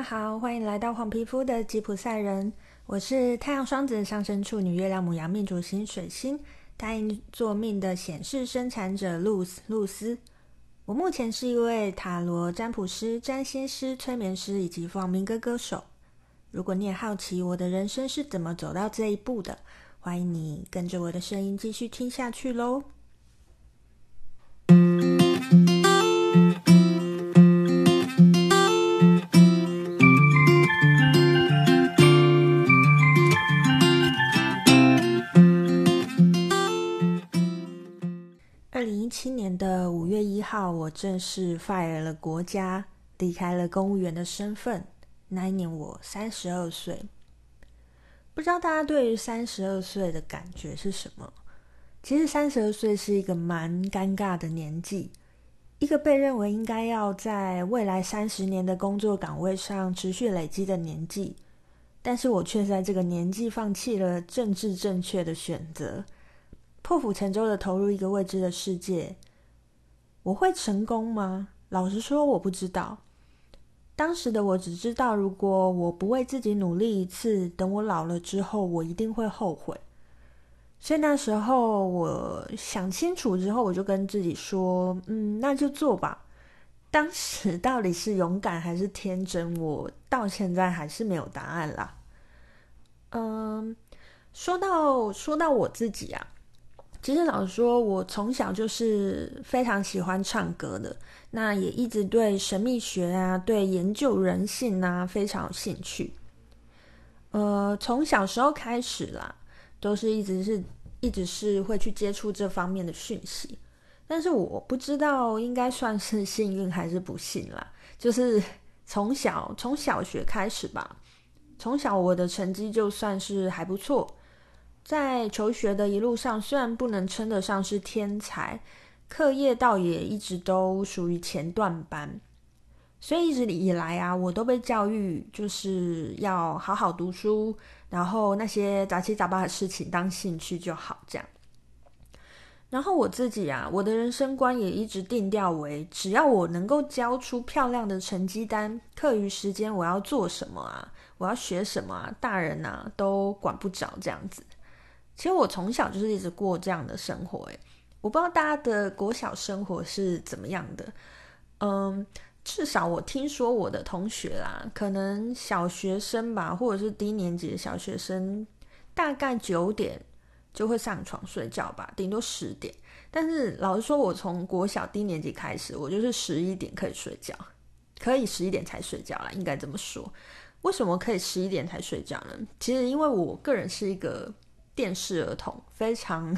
大家好，欢迎来到黄皮肤的吉普赛人。我是太阳双子上升处女月亮母羊命主星水星太阴座命的显示生产者露丝露丝。我目前是一位塔罗占卜师、占星师、催眠师以及放民歌歌手。如果你也好奇我的人生是怎么走到这一步的，欢迎你跟着我的声音继续听下去喽。正式 fire 了国家，离开了公务员的身份。那一年我三十二岁。不知道大家对于三十二岁的感觉是什么？其实三十二岁是一个蛮尴尬的年纪，一个被认为应该要在未来三十年的工作岗位上持续累积的年纪，但是我却在这个年纪放弃了政治正确的选择。破釜沉舟的投入一个未知的世界，我会成功吗？老实说，我不知道。当时的我只知道，如果我不为自己努力一次，等我老了之后，我一定会后悔。所以那时候我想清楚之后，我就跟自己说：“嗯，那就做吧。”当时到底是勇敢还是天真，我到现在还是没有答案啦。嗯，说到说到我自己啊。其实老实说，我从小就是非常喜欢唱歌的，那也一直对神秘学啊、对研究人性啊非常有兴趣。呃，从小时候开始啦，都是一直是一直是会去接触这方面的讯息。但是我不知道应该算是幸运还是不幸啦。就是从小从小学开始吧，从小我的成绩就算是还不错。在求学的一路上，虽然不能称得上是天才，课业倒也一直都属于前段班，所以一直以来啊，我都被教育就是要好好读书，然后那些杂七杂八的事情当兴趣就好，这样。然后我自己啊，我的人生观也一直定调为，只要我能够交出漂亮的成绩单，课余时间我要做什么啊，我要学什么啊，大人啊都管不着这样子。其实我从小就是一直过这样的生活，诶，我不知道大家的国小生活是怎么样的，嗯，至少我听说我的同学啦，可能小学生吧，或者是低年级的小学生，大概九点就会上床睡觉吧，顶多十点。但是老实说，我从国小低年级开始，我就是十一点可以睡觉，可以十一点才睡觉啦，应该这么说。为什么可以十一点才睡觉呢？其实因为我个人是一个。电视儿童非常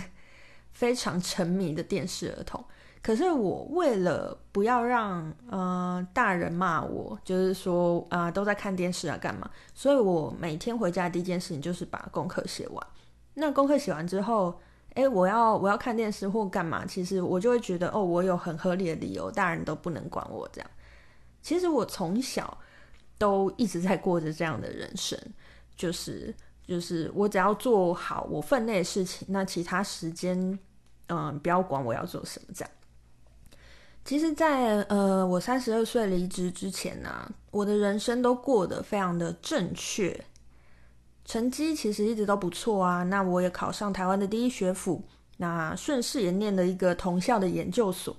非常沉迷的电视儿童，可是我为了不要让呃大人骂我，就是说啊、都在看电视啊干嘛，所以我每天回家第一件事情就是把功课写完。那功课写完之后，诶，我要我要看电视或干嘛，其实我就会觉得哦，我有很合理的理由，大人都不能管我这样。其实我从小都一直在过着这样的人生，就是。就是我只要做好我分内的事情，那其他时间，嗯，不要管我要做什么这样。其实在，呃我三十二岁离职之前呢、我的人生都过得非常的正确，成绩其实一直都不错啊。那我也考上台湾的第一学府，那顺势也念了一个同校的研究所。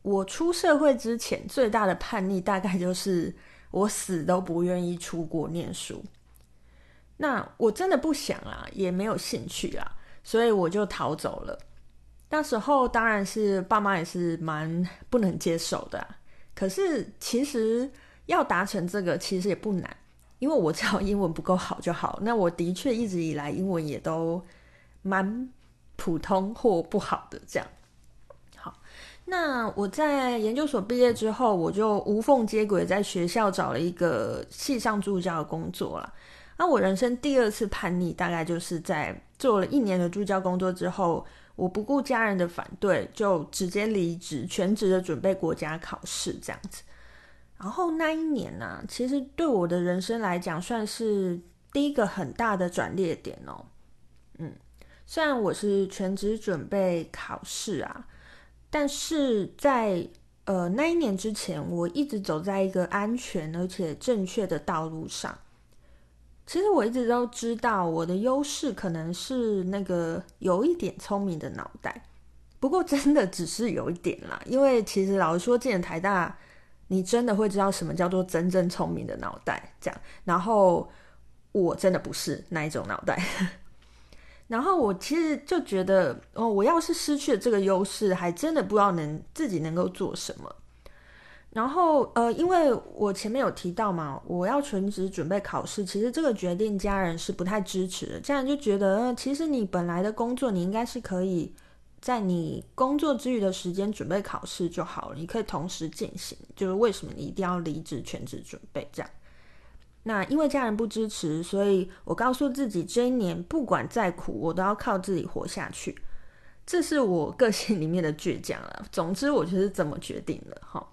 我出社会之前最大的叛逆，大概就是我死都不愿意出国念书。那我真的不想啊，也没有兴趣啊，所以我就逃走了。那时候当然是爸妈也是蛮不能接受的，可是其实要达成这个其实也不难，因为我知道英文不够好就好。那我的确一直以来英文也都蛮普通或不好的这样。好，那我在研究所毕业之后，我就无缝接轨，在学校找了一个系上助教的工作啦。那我人生第二次叛逆，大概就是在做了一年的助教工作之后，我不顾家人的反对，就直接离职，全职的准备国家考试这样子。然后那一年呢、啊，其实对我的人生来讲，算是第一个很大的转捩点哦。嗯，虽然我是全职准备考试啊，但是在呃，那一年之前，我一直走在一个安全而且正确的道路上。其实我一直都知道，我的优势可能是那个有一点聪明的脑袋。不过真的只是有一点啦，因为其实老实说，进台大，你真的会知道什么叫做真正聪明的脑袋。这样，然后我真的不是那一种脑袋。然后我其实就觉得，哦，我要是失去了这个优势，还真的不知道能自己能够做什么。然后，呃，因为我前面有提到嘛，我要全职准备考试，其实这个决定家人是不太支持的。家人就觉得，其实你本来的工作，你应该是可以在你工作之余的时间准备考试就好了，你可以同时进行。就是为什么你一定要离职全职准备这样？那因为家人不支持，所以我告诉自己，这一年不管再苦，我都要靠自己活下去。这是我个性里面的倔强了。总之，我就是这么决定了哈。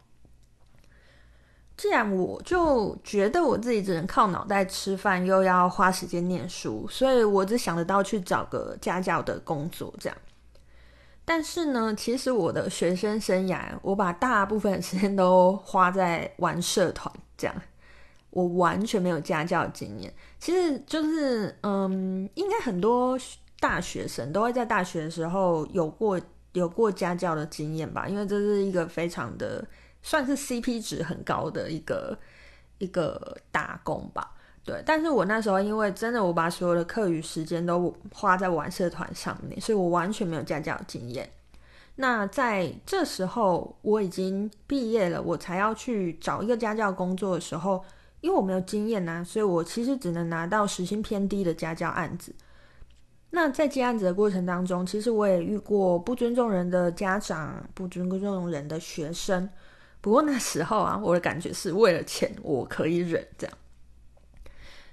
既然我就觉得我自己只能靠脑袋吃饭，又要花时间念书，所以我只想得到去找个家教的工作这样。但是呢，其实我的学生生涯，我把大部分的时间都花在玩社团这样。我完全没有家教经验，其实就是，嗯，应该很多大学生都会在大学的时候有过有过家教的经验吧，因为这是一个非常的算是 CP 值很高的一个一个打工吧，对。但是我那时候因为真的我把所有的课余时间都花在玩社团上面，所以我完全没有家教经验。那在这时候我已经毕业了，我才要去找一个家教工作的时候。因为我没有经验呐、啊，所以我其实只能拿到时薪偏低的家教案子。那在接案子的过程当中，其实我也遇过不尊重人的家长，不尊重人的学生。不过那时候啊，我的感觉是为了钱，我可以忍这样。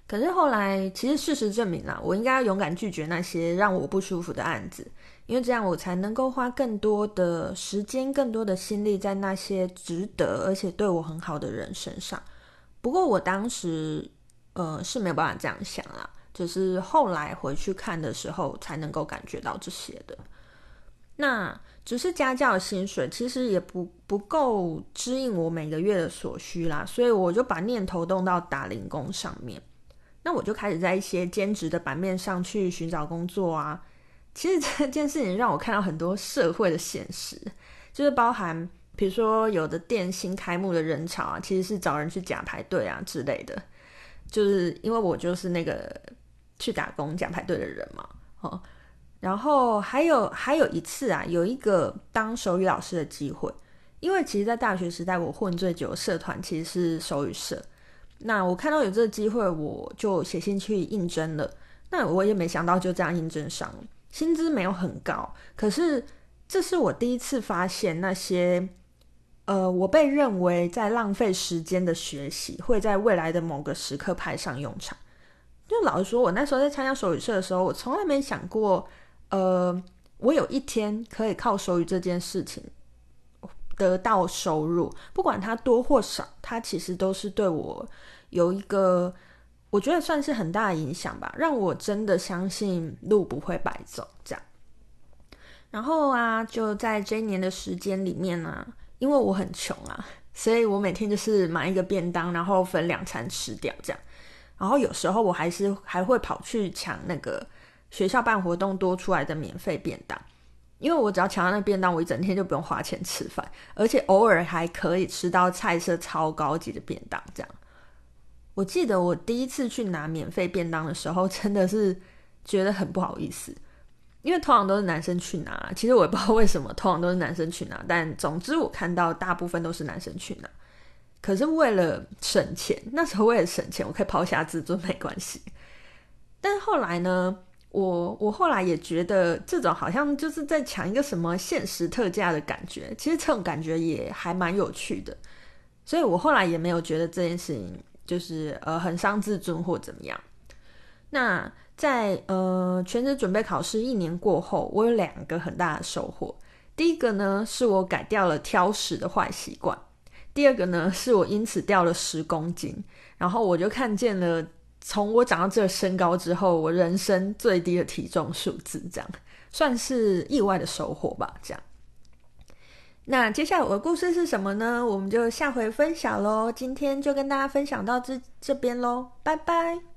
可是后来，其实事实证明啦，我应该要勇敢拒绝那些让我不舒服的案子，因为这样我才能够花更多的时间、更多的心力在那些值得而且对我很好的人身上。不过我当时，呃，是没有办法这样想啦，就是后来回去看的时候，才能够感觉到这些的。那只是家教薪水，其实也不不够支应我每个月的所需啦，所以我就把念头动到打零工上面。那我就开始在一些兼职的版面上去寻找工作啊。其实这件事情让我看到很多社会的现实，就是包含。比如说，有的店新开幕的人潮啊，其实是找人去假排队啊之类的。就是因为我就是那个去打工假排队的人嘛，哦。然后还有还有一次啊，有一个当手语老师的机会。因为其实，在大学时代，我混最久的社团其实是手语社。那我看到有这个机会，我就写信去应征了。那我也没想到就这样应征上了，薪资没有很高，可是这是我第一次发现那些。呃，我被认为在浪费时间的学习，会在未来的某个时刻派上用场。就老实说，我那时候在参加手语社的时候，我从来没想过，呃，我有一天可以靠手语这件事情得到收入，不管它多或少，它其实都是对我有一个，我觉得算是很大的影响吧，让我真的相信路不会白走这样。然后啊，就在这一年的时间里面呢、啊。因为我很穷啊，所以我每天就是买一个便当，然后分两餐吃掉这样。然后有时候我还是还会跑去抢那个学校办活动多出来的免费便当，因为我只要抢到那便当，我一整天就不用花钱吃饭，而且偶尔还可以吃到菜色超高级的便当这样。我记得我第一次去拿免费便当的时候，真的是觉得很不好意思。因为通常都是男生去拿，其实我也不知道为什么通常都是男生去拿，但总之我看到大部分都是男生去拿。可是为了省钱，那时候为了省钱，我可以抛下自尊没关系。但是后来呢，我我后来也觉得这种好像就是在抢一个什么限时特价的感觉，其实这种感觉也还蛮有趣的。所以我后来也没有觉得这件事情就是呃很伤自尊或怎么样。那。在呃全职准备考试一年过后，我有两个很大的收获。第一个呢，是我改掉了挑食的坏习惯；第二个呢，是我因此掉了十公斤。然后我就看见了，从我长到这个身高之后，我人生最低的体重数字，这样算是意外的收获吧。这样。那接下来我的故事是什么呢？我们就下回分享喽。今天就跟大家分享到这这边喽，拜拜。